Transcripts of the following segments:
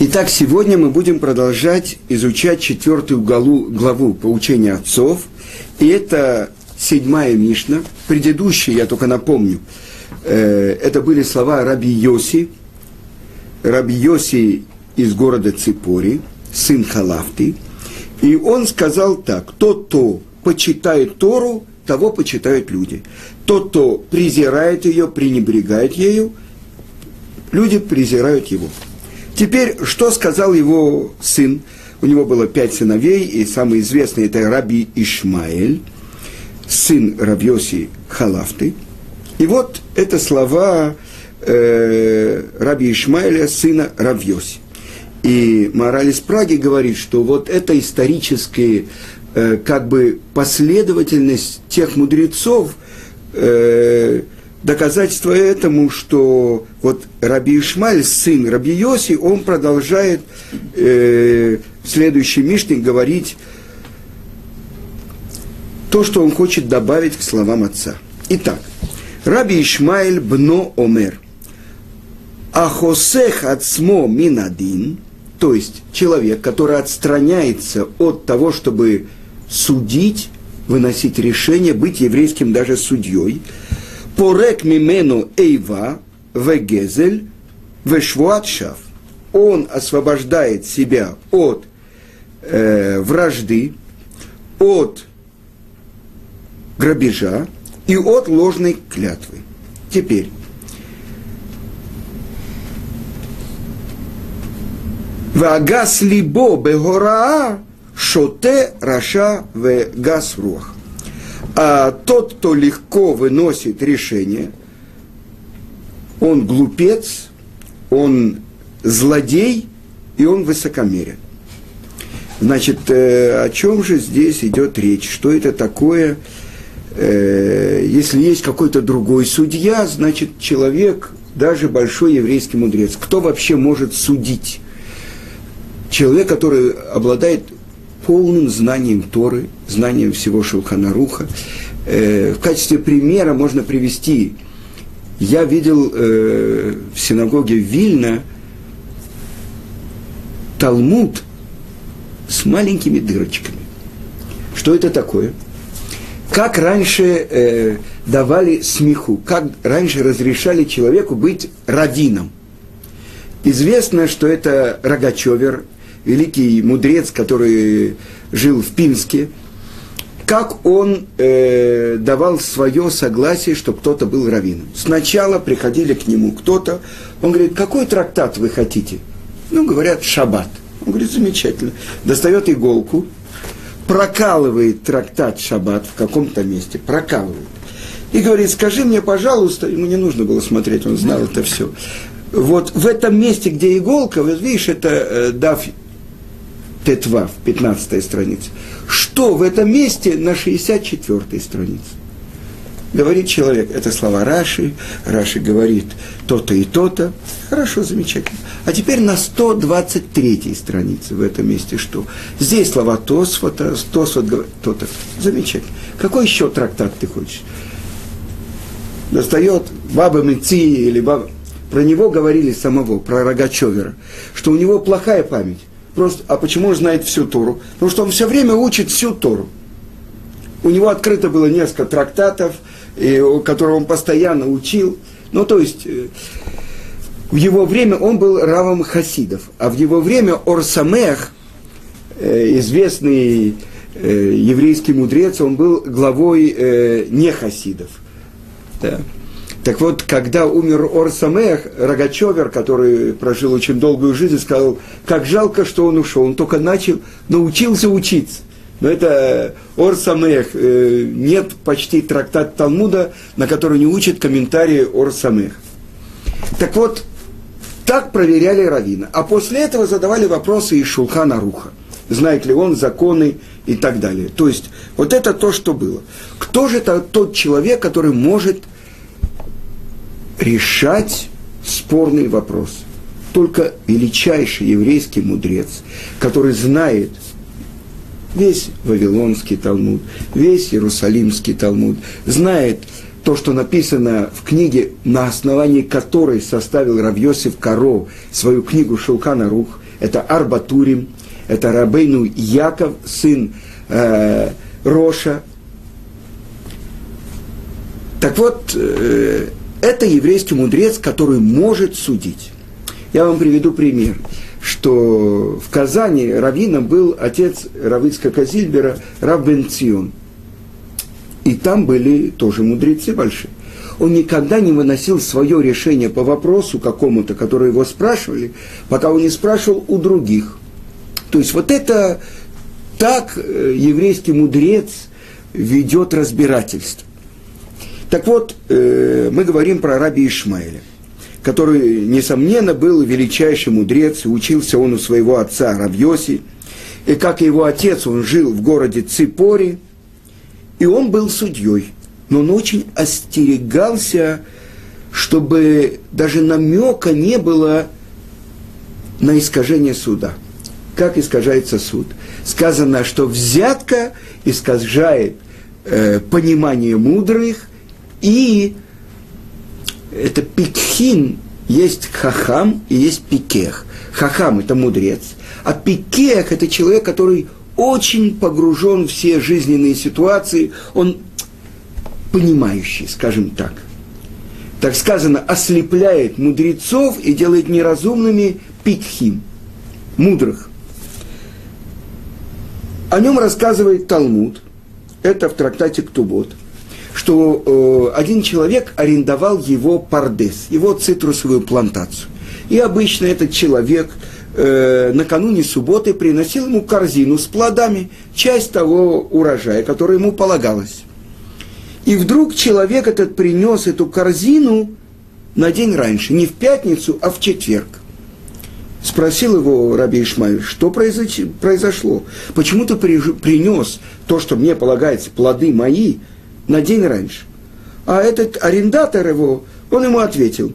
Итак, сегодня мы будем продолжать изучать четвертую главу, главу поучения отцов. И это седьмая Мишна. Предыдущие, я только напомню, э, это были слова Раби Йоси. Раби Йоси из города Ципори, сын Халафты. И он сказал так, тот, кто почитает Тору, того почитают люди. Тот, кто презирает ее, пренебрегает ею, люди презирают его. Теперь, что сказал его сын? У него было пять сыновей, и самый известный это Раби Ишмаэль, сын Рабьоси Халафты. И вот это слова э, Раби Ишмаэля, сына Рабьоси. И мораль из Праги говорит, что вот это историческая э, как бы последовательность тех мудрецов, э, доказательство этому, что вот Раби Ишмаль, сын Раби Йоси, он продолжает э, в следующей Мишне говорить то, что он хочет добавить к словам отца. Итак, Раби Ишмаэль бно омер. Ахосех ацмо минадин, то есть человек, который отстраняется от того, чтобы судить, выносить решение, быть еврейским даже судьей, порек мимену эйва, вегезель, вешвуат шав. Он освобождает себя от э, вражды, от грабежа и от ложной клятвы. Теперь, Вагас либо бегораа шоте раша в гас рух а тот, кто легко выносит решение, он глупец, он злодей и он высокомерен. Значит, э, о чем же здесь идет речь? Что это такое? Э, если есть какой-то другой судья, значит, человек, даже большой еврейский мудрец, кто вообще может судить? Человек, который обладает полным знанием Торы, знанием всего Шелханаруха. Э, в качестве примера можно привести, я видел э, в синагоге Вильна Талмуд с маленькими дырочками. Что это такое? Как раньше э, давали смеху, как раньше разрешали человеку быть раввином. Известно, что это Рогачевер, великий мудрец, который жил в Пинске, как он э, давал свое согласие, что кто-то был раввином. Сначала приходили к нему кто-то, он говорит, какой трактат вы хотите? Ну, говорят, шаббат. Он говорит, замечательно. Достает иголку, прокалывает трактат шаббат в каком-то месте, прокалывает. И говорит, скажи мне, пожалуйста, ему не нужно было смотреть, он знал это все. Вот в этом месте, где иголка, вот видишь, это э, дав Тетва, 15 страница. Что в этом месте на 64 странице? Говорит человек, это слова Раши, Раши говорит то-то и то-то. Хорошо, замечательно. А теперь на 123 странице в этом месте что? Здесь слова Тосфота, Тосфот говорит то-то. Замечательно. Какой еще трактат ты хочешь? Достает Баба Меци или Баба... Про него говорили самого, про Рогачевера, что у него плохая память. Просто, а почему он знает всю Тору? Потому что он все время учит всю Тору. У него открыто было несколько трактатов, и, которые он постоянно учил. Ну, то есть, э, в его время он был равом хасидов, а в его время Орсамех, э, известный э, еврейский мудрец, он был главой э, нехасидов. Да. Так вот, когда умер Орсамех, Рогачевер, который прожил очень долгую жизнь, сказал, как жалко, что он ушел. Он только начал, научился учиться. Но это Орсамех. Э, нет почти трактат Талмуда, на который не учат комментарии Орсамех. Так вот, так проверяли Равина. А после этого задавали вопросы из Шулхана Руха. Знает ли он законы и так далее. То есть, вот это то, что было. Кто же это тот человек, который может решать спорный вопрос. Только величайший еврейский мудрец, который знает весь Вавилонский Талмуд, весь Иерусалимский Талмуд, знает то, что написано в книге, на основании которой составил Равьосиф Каро свою книгу Шелкана Рух, это Арбатурим, это Рабейну Яков, сын э, Роша. Так вот, э, это еврейский мудрец, который может судить. Я вам приведу пример, что в Казани раввином был отец Равицка Зильбера, Рав Бенцион. И там были тоже мудрецы большие. Он никогда не выносил свое решение по вопросу какому-то, который его спрашивали, пока он не спрашивал у других. То есть вот это так э, еврейский мудрец ведет разбирательство. Так вот, э, мы говорим про раби Ишмаэля, который, несомненно, был величайший мудрец, учился он у своего отца Рабьоси, и как и его отец, он жил в городе Ципори, и он был судьей. Но он очень остерегался, чтобы даже намека не было на искажение суда. Как искажается суд? Сказано, что взятка искажает э, понимание мудрых и это пикхин, есть хахам и есть пикех. Хахам – это мудрец, а пикех – это человек, который очень погружен в все жизненные ситуации, он понимающий, скажем так. Так сказано, ослепляет мудрецов и делает неразумными пикхим, мудрых. О нем рассказывает Талмуд, это в трактате Ктубот – что э, один человек арендовал его пардес, его цитрусовую плантацию. И обычно этот человек э, накануне субботы приносил ему корзину с плодами, часть того урожая, который ему полагалось. И вдруг человек этот принес эту корзину на день раньше, не в пятницу, а в четверг. Спросил его Раби Ишмаиль, что произошло? Почему ты принес то, что мне полагается, плоды мои, на день раньше. А этот арендатор его, он ему ответил,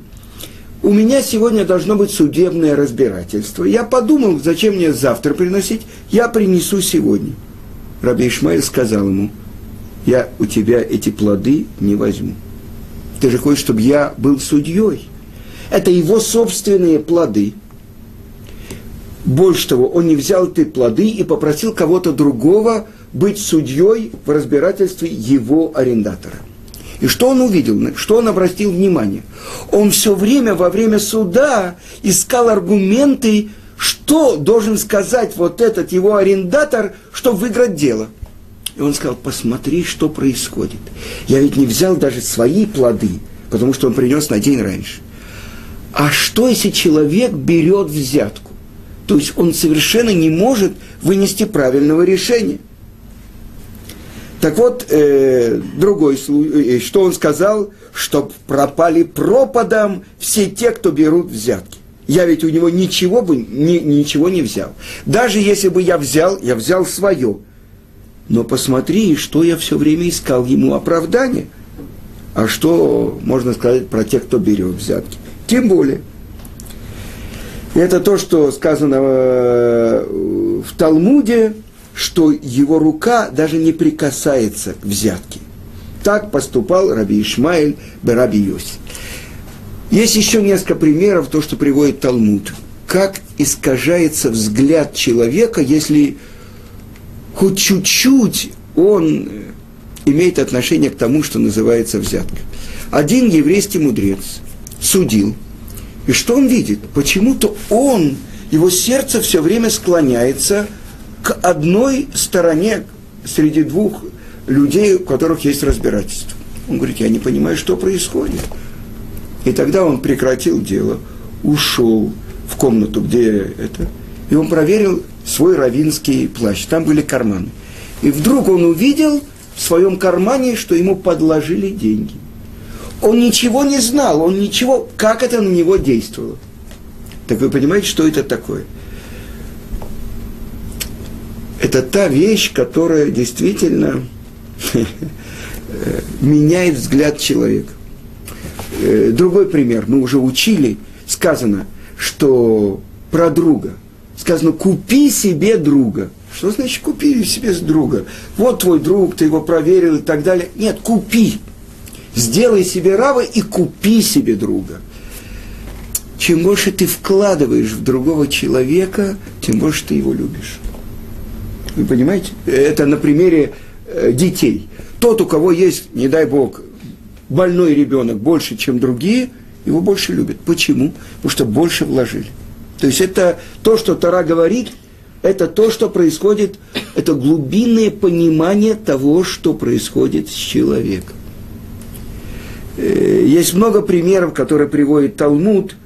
у меня сегодня должно быть судебное разбирательство. Я подумал, зачем мне завтра приносить, я принесу сегодня. Раби Ишмаэль сказал ему, я у тебя эти плоды не возьму. Ты же хочешь, чтобы я был судьей. Это его собственные плоды. Больше того, он не взял эти плоды и попросил кого-то другого быть судьей в разбирательстве его арендатора. И что он увидел, что он обратил внимание? Он все время во время суда искал аргументы, что должен сказать вот этот его арендатор, чтобы выиграть дело. И он сказал, посмотри, что происходит. Я ведь не взял даже свои плоды, потому что он принес на день раньше. А что, если человек берет взятку? То есть он совершенно не может вынести правильного решения. Так вот, э, другой случай, э, что он сказал, что пропали пропадом все те, кто берут взятки. Я ведь у него ничего бы, ни, ничего не взял. Даже если бы я взял, я взял свое. Но посмотри, что я все время искал ему оправдание. А что можно сказать про тех, кто берет взятки? Тем более. Это то, что сказано э, в Талмуде, что его рука даже не прикасается к взятке. Так поступал Раби Ишмаэль Раби Йоси. Есть еще несколько примеров, то, что приводит Талмуд. Как искажается взгляд человека, если хоть чуть-чуть он имеет отношение к тому, что называется взятка. Один еврейский мудрец судил, и что он видит? Почему-то он, его сердце все время склоняется – к одной стороне среди двух людей, у которых есть разбирательство. Он говорит, я не понимаю, что происходит. И тогда он прекратил дело, ушел в комнату, где это, и он проверил свой равинский плащ. Там были карманы. И вдруг он увидел в своем кармане, что ему подложили деньги. Он ничего не знал, он ничего, как это на него действовало. Так вы понимаете, что это такое? Это та вещь, которая действительно меняет взгляд человека. Э, другой пример. Мы уже учили, сказано, что про друга. Сказано, купи себе друга. Что значит купи себе друга? Вот твой друг, ты его проверил и так далее. Нет, купи. Сделай себе рава и купи себе друга. чем больше ты вкладываешь в другого человека, тем больше ты его любишь. Вы понимаете? Это на примере э, детей. Тот, у кого есть, не дай бог, больной ребенок больше, чем другие, его больше любят. Почему? Потому что больше вложили. То есть это то, что Тара говорит, это то, что происходит, это глубинное понимание того, что происходит с человеком. Э, есть много примеров, которые приводит Талмуд,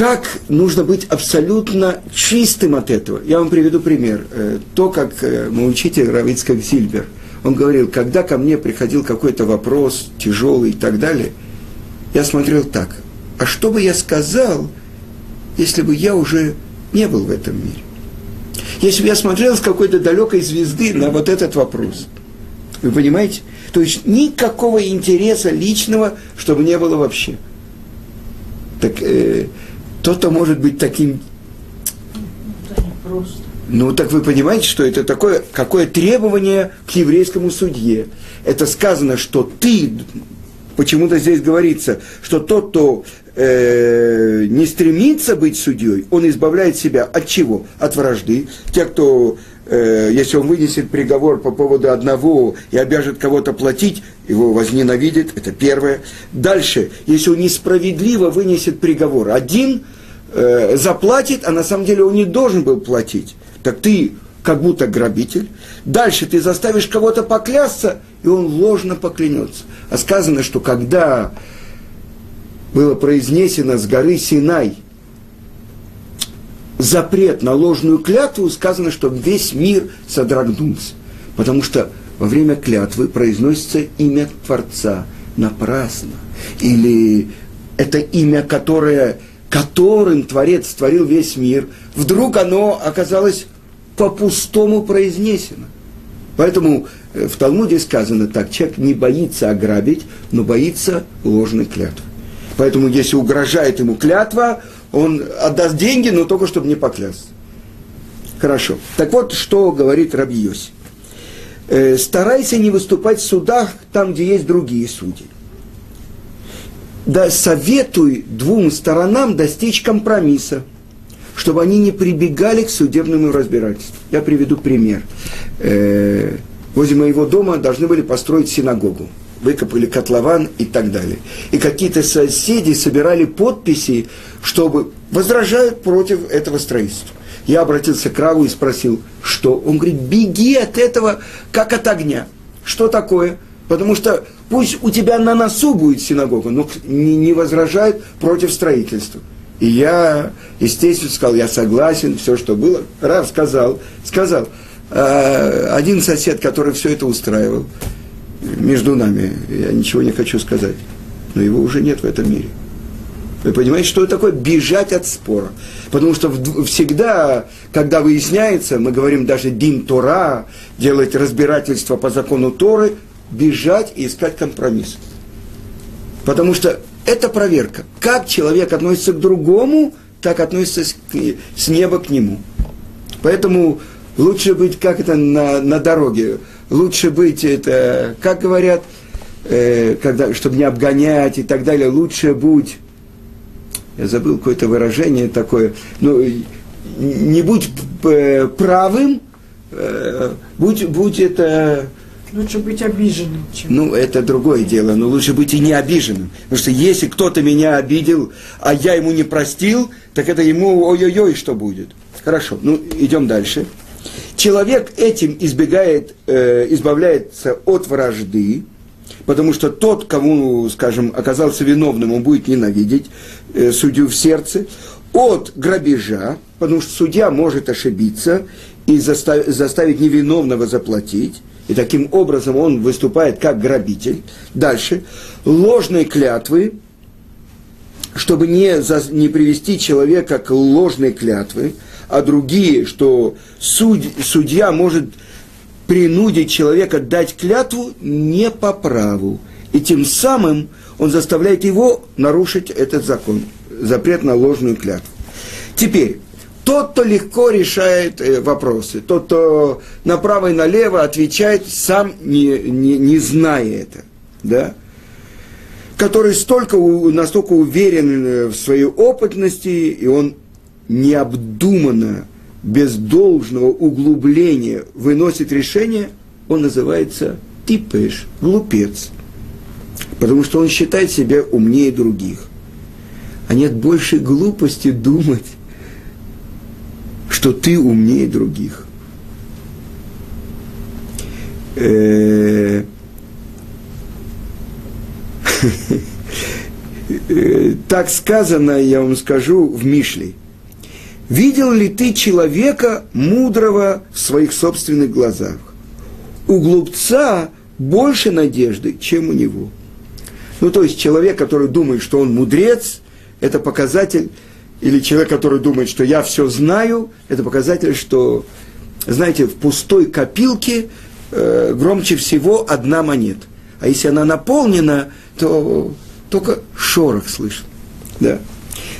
как нужно быть абсолютно чистым от этого. Я вам приведу пример. Э, то, как э, мой учитель Равицкак Зильбер, он говорил, когда ко мне приходил какой-то вопрос тяжелый и так далее, я смотрел так, а что бы я сказал, если бы я уже не был в этом мире? Если бы я смотрел с какой-то далекой звезды на вот этот вопрос. Вы понимаете? То есть никакого интереса личного, чтобы не было вообще. Так э, кто-то может быть таким... Ну, так вы понимаете, что это такое, какое требование к еврейскому судье. Это сказано, что ты, почему-то здесь говорится, что тот, кто э, не стремится быть судьей, он избавляет себя от чего? От вражды. Те, кто э, если он вынесет приговор по поводу одного и обяжет кого-то платить, его возненавидит, это первое. Дальше, если он несправедливо вынесет приговор, один э, заплатит, а на самом деле он не должен был платить, так ты как будто грабитель. Дальше ты заставишь кого-то поклясться, и он ложно поклянется. А сказано, что когда было произнесено с горы Синай – запрет на ложную клятву, сказано, что весь мир содрогнулся. Потому что во время клятвы произносится имя Творца напрасно. Или это имя, которое, которым Творец творил весь мир, вдруг оно оказалось по-пустому произнесено. Поэтому э, в Талмуде сказано так, человек не боится ограбить, но боится ложной клятвы. Поэтому если угрожает ему клятва, он отдаст деньги, но только чтобы не поклясться. Хорошо. Так вот, что говорит Раби. Э, старайся не выступать в судах там, где есть другие судьи. Да советуй двум сторонам достичь компромисса, чтобы они не прибегали к судебному разбирательству. Я приведу пример. Э, возле моего дома должны были построить синагогу выкопали котлован и так далее. И какие-то соседи собирали подписи, чтобы возражают против этого строительства. Я обратился к Раву и спросил, что? Он говорит, беги от этого, как от огня. Что такое? Потому что пусть у тебя на носу будет синагога, но не, не возражает против строительства. И я, естественно, сказал, я согласен, все, что было. Рав сказал, сказал, «А, один сосед, который все это устраивал, между нами, я ничего не хочу сказать, но его уже нет в этом мире. Вы понимаете, что это такое бежать от спора? Потому что всегда, когда выясняется, мы говорим даже дин Тора, делать разбирательство по закону Торы, бежать и искать компромисс. Потому что это проверка. Как человек относится к другому, так относится с, неба к нему. Поэтому лучше быть как это на, на дороге лучше быть, это, как говорят, э, когда, чтобы не обгонять и так далее, лучше будь, я забыл какое-то выражение такое, ну, не будь э, правым, э, будь, будь это... Лучше быть обиженным, чем... Ну, это другое дело, но лучше быть и не обиженным. Потому что если кто-то меня обидел, а я ему не простил, так это ему ой-ой-ой, что будет. Хорошо, ну, идем дальше. Человек этим избегает, э, избавляется от вражды, потому что тот, кому, скажем, оказался виновным, он будет ненавидеть э, судью в сердце, от грабежа, потому что судья может ошибиться и заставить, заставить невиновного заплатить, и таким образом он выступает как грабитель. Дальше, ложные клятвы, чтобы не, за, не привести человека к ложной клятве, а другие, что суд, судья может принудить человека дать клятву не по праву. И тем самым он заставляет его нарушить этот закон, запрет на ложную клятву. Теперь, тот, кто легко решает э, вопросы, тот, кто направо и налево отвечает, сам не, не, не зная это, да, который столько, настолько уверен э, в своей опытности, и он необдуманно, без должного углубления выносит решение, он называется типеш, глупец. Потому что он считает себя умнее других. А нет большей глупости думать, что ты умнее других. Э, так сказано, я вам скажу, в Мишле. Видел ли ты человека мудрого в своих собственных глазах? У глупца больше надежды, чем у него. Ну, то есть человек, который думает, что он мудрец, это показатель, или человек, который думает, что я все знаю, это показатель, что, знаете, в пустой копилке э, громче всего одна монета. А если она наполнена, то только шорох слышен. Да.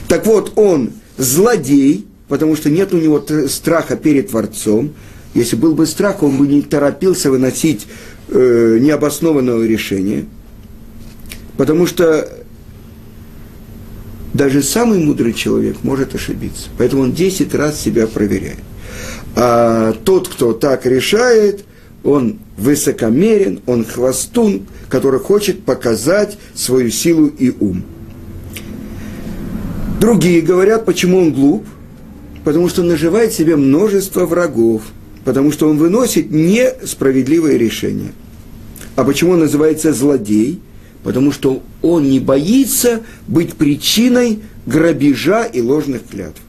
Так вот, он злодей, потому что нет у него страха перед Творцом. Если был бы страх, он бы не торопился выносить э, необоснованного решения. Потому что даже самый мудрый человек может ошибиться. Поэтому он 10 раз себя проверяет. А тот, кто так решает, он высокомерен, он хвостун, который хочет показать свою силу и ум. Другие говорят, почему он глуп – потому что наживает себе множество врагов, потому что он выносит несправедливые решения. А почему он называется злодей? Потому что он не боится быть причиной грабежа и ложных клятв.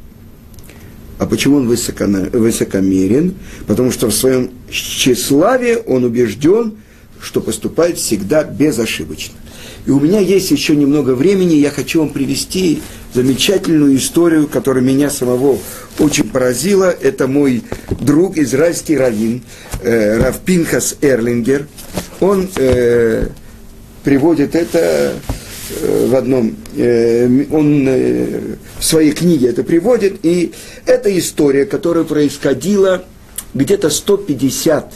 А почему он высокомерен? Потому что в своем тщеславии он убежден, что поступает всегда безошибочно. И у меня есть еще немного времени, я хочу вам привести замечательную историю, которая меня самого очень поразила. Это мой друг, израильский раввин, э, Рав Пинхас Эрлингер. Он э, приводит это э, в одном, э, он э, в своей книге это приводит, и это история, которая происходила где-то 150,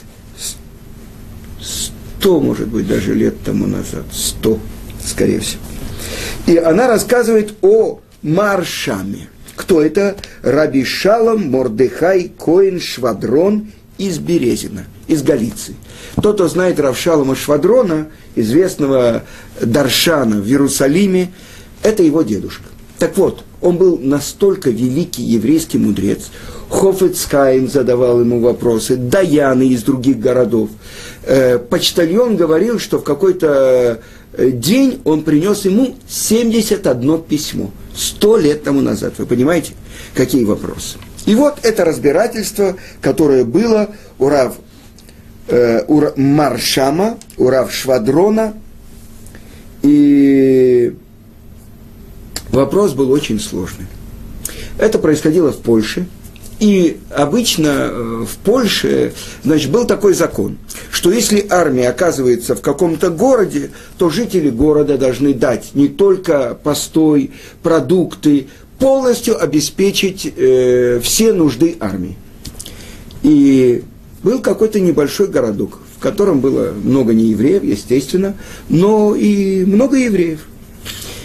100, может быть, даже лет тому назад, 100, скорее всего. И она рассказывает о Маршаме. Кто это? Раби Шалом Мордехай Коин Швадрон из Березина, из Галиции. Тот, кто знает Равшалома Швадрона, известного Даршана в Иерусалиме, это его дедушка. Так вот, он был настолько великий еврейский мудрец, Хофецкайн задавал ему вопросы, Даяны из других городов. Э, почтальон говорил, что в какой-то день он принес ему 71 письмо – Сто лет тому назад. Вы понимаете, какие вопросы? И вот это разбирательство, которое было у Рав, э, у Маршама, у Рав Швадрона. И вопрос был очень сложный. Это происходило в Польше. И обычно э, в Польше, значит, был такой закон, что если армия оказывается в каком-то городе, то жители города должны дать не только постой, продукты, полностью обеспечить э, все нужды армии. И был какой-то небольшой городок, в котором было много неевреев, естественно, но и много евреев.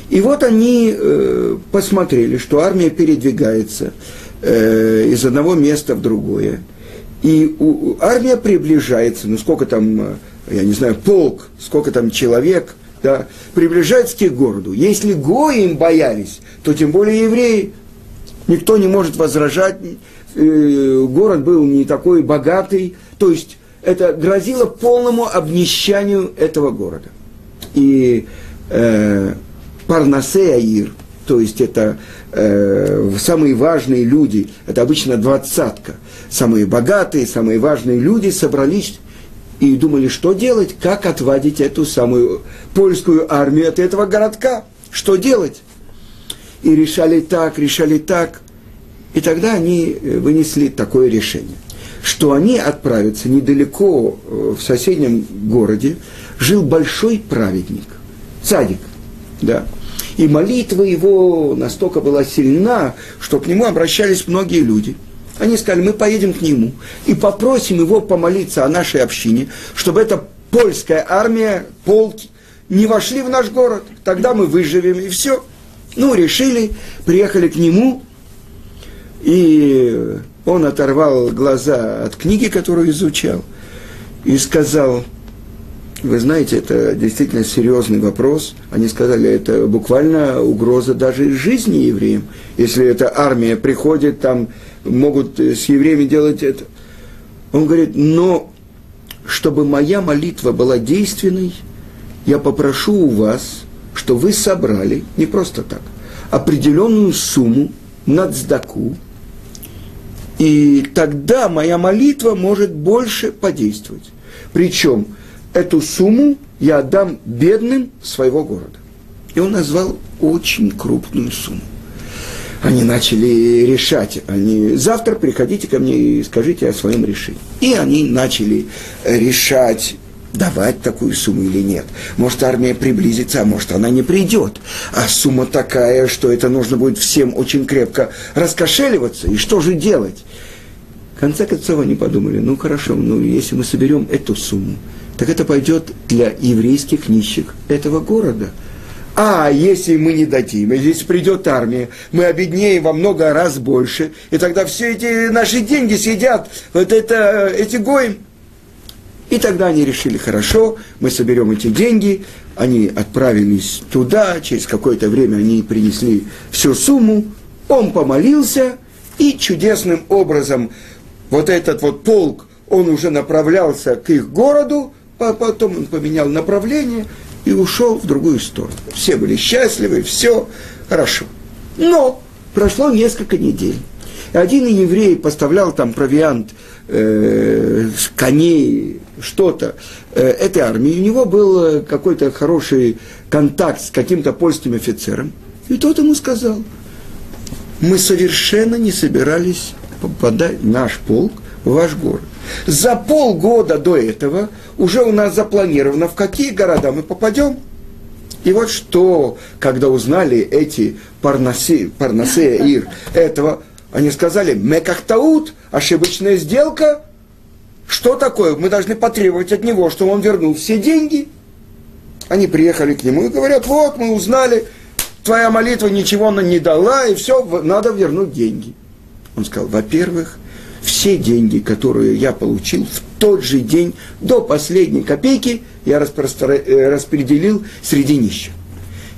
И вот они э, посмотрели, что армия передвигается – э, из одного места в другое. И у, армия приближается, ну сколько там, э, я не знаю, полк, сколько там человек, да, приближается к городу. Если гои им боялись, то тем более евреи. Никто не может возражать, э, город был не такой богатый, то есть это грозило полному обнищанию этого города. И э, Парнасе Аир, то есть это э, самые важные люди, это обычно двадцатка, самые богатые, самые важные люди собрались и думали, что делать, как отводить эту самую польскую армию от этого городка, что делать. И решали так, решали так. И тогда они э, вынесли такое решение, что они отправятся недалеко э, в соседнем городе, жил большой праведник, цадик, да, и молитва его настолько была сильна, что к нему обращались многие люди. Они сказали, мы поедем к нему и попросим его помолиться о нашей общине, чтобы эта польская армия, полк не вошли в наш город, тогда мы выживем, и все. Ну, решили, приехали к нему, и он оторвал глаза от книги, которую изучал, и сказал, вы знаете, это действительно серьезный вопрос. Они сказали, это буквально угроза даже жизни евреям. Если эта армия приходит, там могут с евреями делать это. Он говорит, но чтобы моя молитва была действенной, я попрошу у вас, что вы собрали, не просто так, определенную сумму на цдаку, и тогда моя молитва может больше подействовать. Причем эту сумму я отдам бедным своего города. И он назвал очень крупную сумму. Они начали решать. Они, завтра приходите ко мне и скажите о своем решении. И они начали решать, давать такую сумму или нет. Может, армия приблизится, а может, она не придет. А сумма такая, что это нужно будет всем очень крепко раскошеливаться. И что же делать? В конце концов, они подумали, ну хорошо, ну если мы соберем эту сумму, так это пойдет для еврейских нищих этого города. А если мы не дадим, если придет армия, мы обеднеем во много раз больше, и тогда все эти наши деньги съедят вот это, эти гоем. И тогда они решили, хорошо, мы соберем эти деньги, они отправились туда, через какое-то время они принесли всю сумму, он помолился, и чудесным образом вот этот вот полк, он уже направлялся к их городу, потом он поменял направление и ушел в другую сторону. Все были счастливы, все хорошо. Но прошло несколько недель. Один еврей поставлял там провиант, э, коней, что-то э, этой армии. У него был какой-то хороший контакт с каким-то польским офицером. И тот ему сказал, мы совершенно не собирались попадать, наш полк, в ваш город. За полгода до этого уже у нас запланировано, в какие города мы попадем. И вот что, когда узнали эти парнаси, ир этого, они сказали, мекахтаут, ошибочная сделка. Что такое? Мы должны потребовать от него, чтобы он вернул все деньги. Они приехали к нему и говорят, вот мы узнали, твоя молитва ничего нам не дала, и все, надо вернуть деньги. Он сказал, во-первых, все деньги, которые я получил в тот же день, до последней копейки, я э, распределил среди нищих.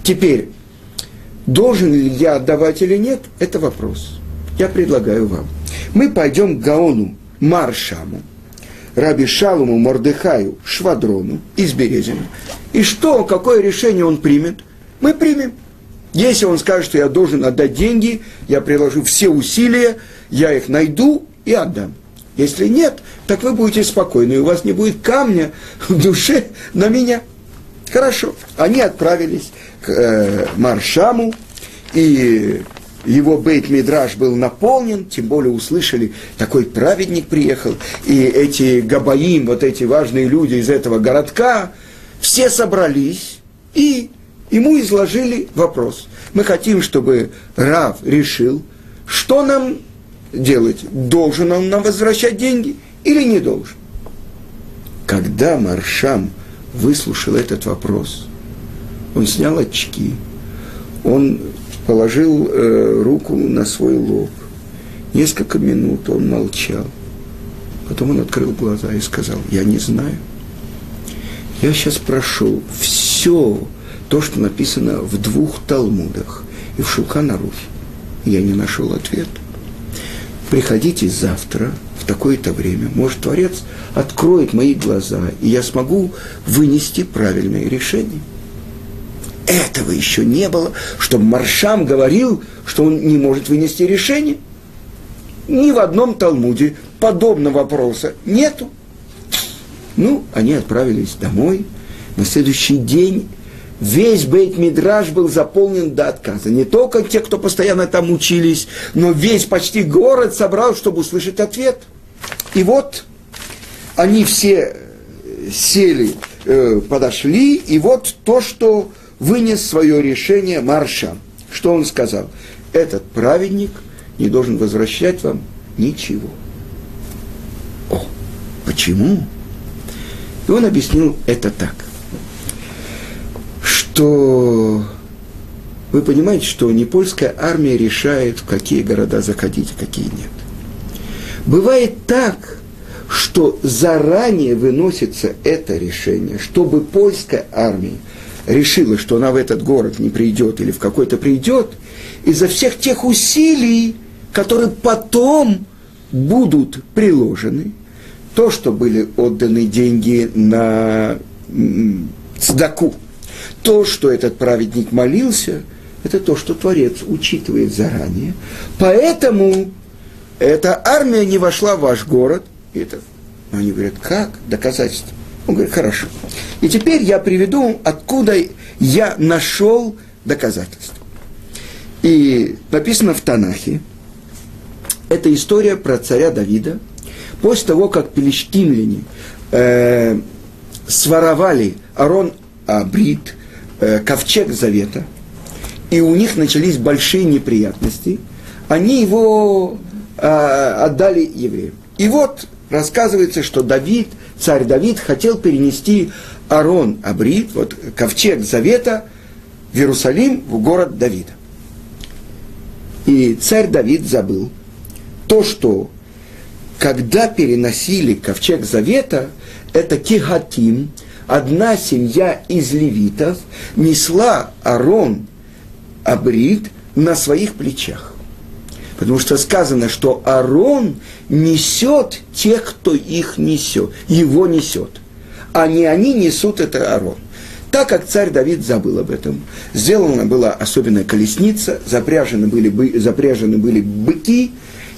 Теперь, должен ли я отдавать или нет, это вопрос. Я предлагаю вам. Мы пойдем к Гаону Маршаму, Раби Шалуму Мордыхаю Швадрону из Березина. И что, какое решение он примет? Мы примем. Если он скажет, что я должен отдать деньги, я приложу все усилия, я их найду и отдам. Если нет, так вы будете спокойны, и у вас не будет камня в душе на меня. Хорошо. Они отправились к э, Маршаму, и его бейт-мидраж был наполнен, тем более услышали, такой праведник приехал, и эти габаим, вот эти важные люди из этого городка, все собрались и ему изложили вопрос. Мы хотим, чтобы Рав решил, что нам делать? Должен он нам возвращать деньги или не должен? Когда Маршам выслушал этот вопрос, он снял очки, он положил э, руку на свой лоб. Несколько минут он молчал. Потом он открыл глаза и сказал, я не знаю. Я сейчас прошел все то, что написано в двух Талмудах и в Шулханаруфе. Я не нашел ответа приходите завтра такое-то время. Может, Творец откроет мои глаза, и я смогу вынести правильное решение. Этого еще не было, чтобы Маршам говорил, что он не может вынести решение. Ни в одном Талмуде подобного вопроса нету. Ну, они отправились домой. На следующий день весь Бейт-Мидраж был заполнен до отказа. Не только те, кто постоянно там учились, но весь почти город собрал, чтобы услышать ответ. И вот они все э, сели, э, подошли, и вот то, что вынес свое решение Марша. Что он сказал? Этот праведник не должен возвращать вам ничего. О, почему? И он объяснил это так – то вы понимаете, что не польская армия решает, в какие города заходить, а какие нет. Бывает так, что заранее выносится это решение, чтобы польская армия решила, что она в этот город не придет или в какой-то придет, из-за всех тех усилий, которые потом будут приложены, то, что были отданы деньги на цдаку, то, что этот праведник молился, это то, что Творец учитывает заранее. Поэтому эта армия не вошла в ваш город. И это, они говорят, как? Доказательство. Он говорит, хорошо. И теперь я приведу, откуда я нашел доказательства. И написано в Танахе, это история про царя Давида, после того, как пелештимляне э, своровали Арон Абрит, э, ковчег Завета, и у них начались большие неприятности, они его отдали евреям. И вот рассказывается, что Давид, царь Давид, хотел перенести Арон Абрит, вот ковчег Завета, в Иерусалим, в город Давида. И царь Давид забыл то, что когда переносили ковчег Завета, это Кигатим, одна семья из левитов, несла Арон Абрит на своих плечах. Потому что сказано, что Арон несет тех, кто их несет, его несет. А не они несут это Арон. Так как царь Давид забыл об этом, сделана была особенная колесница, запряжены были, запряжены были быки,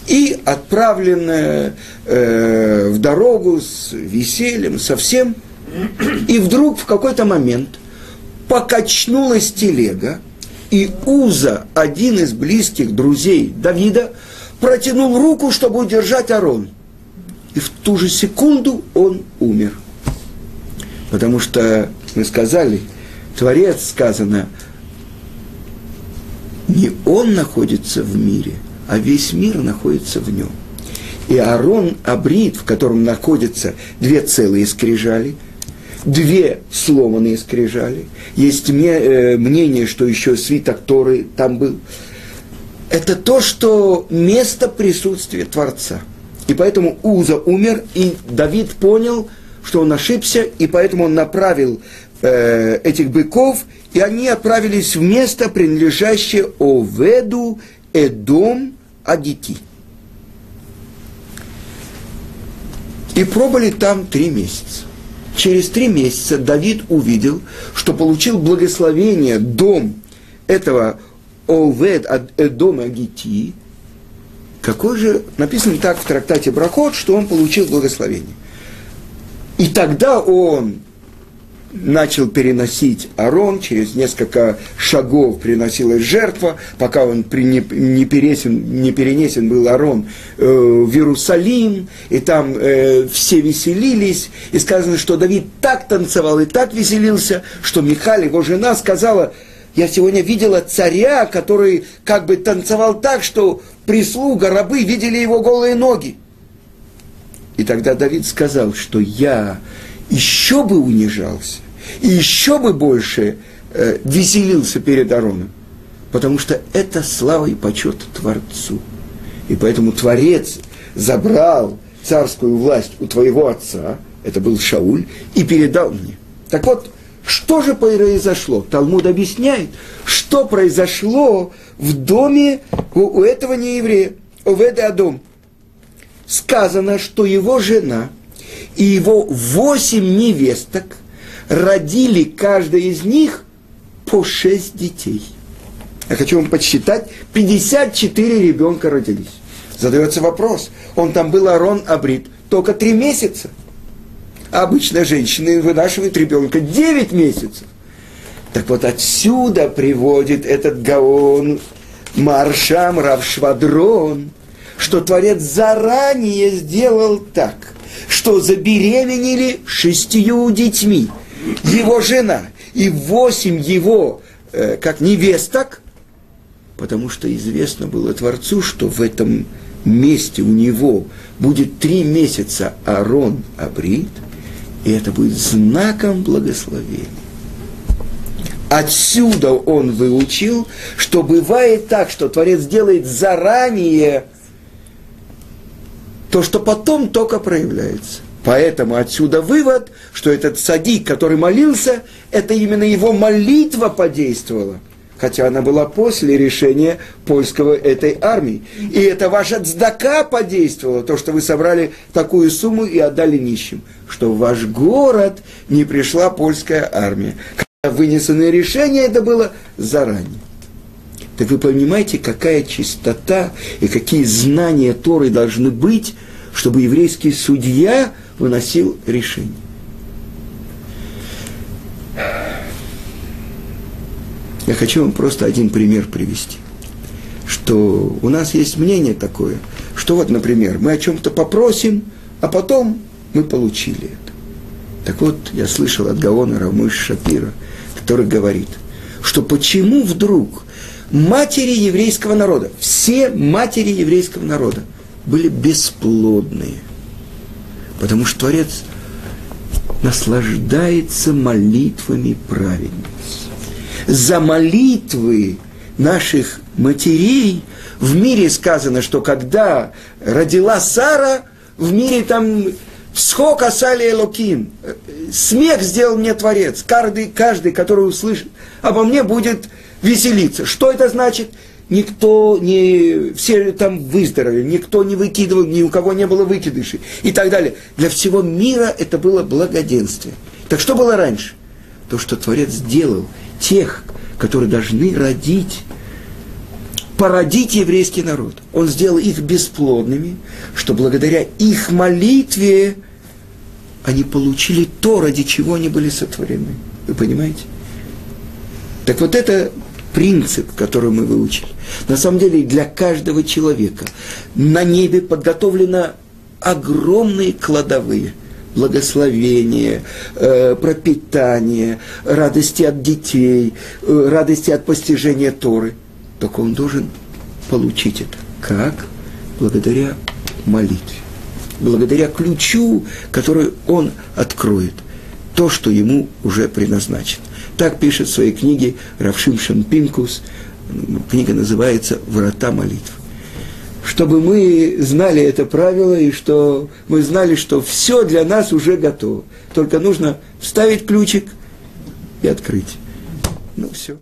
и отправлены э, в дорогу с весельем, со всем. И вдруг в какой-то момент покачнулась телега, и Уза, один из близких друзей Давида, протянул руку, чтобы удержать Арон. И в ту же секунду он умер. Потому что мы сказали, Творец сказано, не он находится в мире, а весь мир находится в нем. И Аарон Абрит, в котором находятся две целые скрижали, две сломанные скрижали. Есть э, мнение, что еще свиток Торы там был. Это то, что место присутствия Творца. И поэтому Уза умер, и Давид понял, что он ошибся, и поэтому он направил э, этих быков, и они отправились в место, принадлежащее Оведу Эдом Адити. И пробыли там три месяца. Через три месяца Давид увидел, что получил благословение дом этого Овед Эдома Агити. Какой же, написано так в трактате Брахот, что он получил благословение. И тогда он начал переносить Арон, через несколько шагов приносилась жертва, пока он не, не, не перенесен был Арон э, в Иерусалим, и там э, все веселились, и сказано, что Давид так танцевал и так веселился, что Михаль, его жена, сказала, я сегодня видела царя, который как бы танцевал так, что прислуга, рабы видели его голые ноги. И тогда Давид сказал, что я еще бы унижался, и еще бы больше э, веселился перед Ароном. Потому что это слава и почет Творцу. И поэтому Творец забрал царскую власть у твоего отца, это был Шауль, и передал мне. Так вот, что же произошло? Талмуд объясняет, что произошло в доме у, у этого нееврея, Оведа Адом. Сказано, что его жена и его восемь невесток – родили каждая из них по шесть детей. Я хочу вам подсчитать, 54 ребенка родились. Задается вопрос, он там был Арон Абрит только три месяца. А обычно женщины вынашивают ребенка 9 месяцев. Так вот отсюда приводит этот Гаон Маршам Равшвадрон, что Творец заранее сделал так, что забеременели шестью детьми – его жена и восемь его, э, как невесток, потому что известно было Творцу, что в этом месте у него будет три месяца Арон Абрит, и это будет знаком благословения. Отсюда он выучил, что бывает так, что Творец делает заранее то, что потом только проявляется. Поэтому отсюда вывод, что этот садик, который молился, это именно его молитва подействовала. Хотя она была после решения польского этой армии. И это ваша цдака подействовала, то, что вы собрали такую сумму и отдали нищим. Что в ваш город не пришла польская армия. Когда вынесенное решение это было заранее. Так вы понимаете, какая чистота и какие знания Торы должны быть, чтобы еврейский судья выносил решение. Я хочу вам просто один пример привести. Что у нас есть мнение такое, что вот, например, мы о чем-то попросим, а потом мы получили это. Так вот, я слышал от Гаона Рамыш Шапира, который говорит, что почему вдруг матери еврейского народа, все матери еврейского народа были бесплодные. Потому что Творец наслаждается молитвами праведниц. За молитвы наших матерей в мире сказано, что когда родила Сара, в мире там Схок асали элоким. Смех сделал мне Творец. Каждый, каждый, который услышит обо мне, будет веселиться. Что это значит? Никто не... Все там выздоровели, никто не выкидывал, ни у кого не было выкидышей и так далее. Для всего мира это было благоденствие. Так что было раньше? То, что Творец сделал тех, которые должны родить породить еврейский народ. Он сделал их бесплодными, что благодаря их молитве они получили то, ради чего они были сотворены. Вы понимаете? Так вот это принцип, который мы выучили. На самом деле для каждого человека на небе подготовлено огромные кладовые – благословение, э, пропитание, радости от детей, э, радости от постижения Торы – только он должен получить это. Как? Благодаря молитве. Благодаря ключу, который он откроет. То, что ему уже предназначено. Так пишет в своей книге Равшим Шампинкус. Книга называется «Врата молитвы». Чтобы мы знали это правило и что мы знали, что все для нас уже готово. Только нужно вставить ключик и открыть. Ну, все.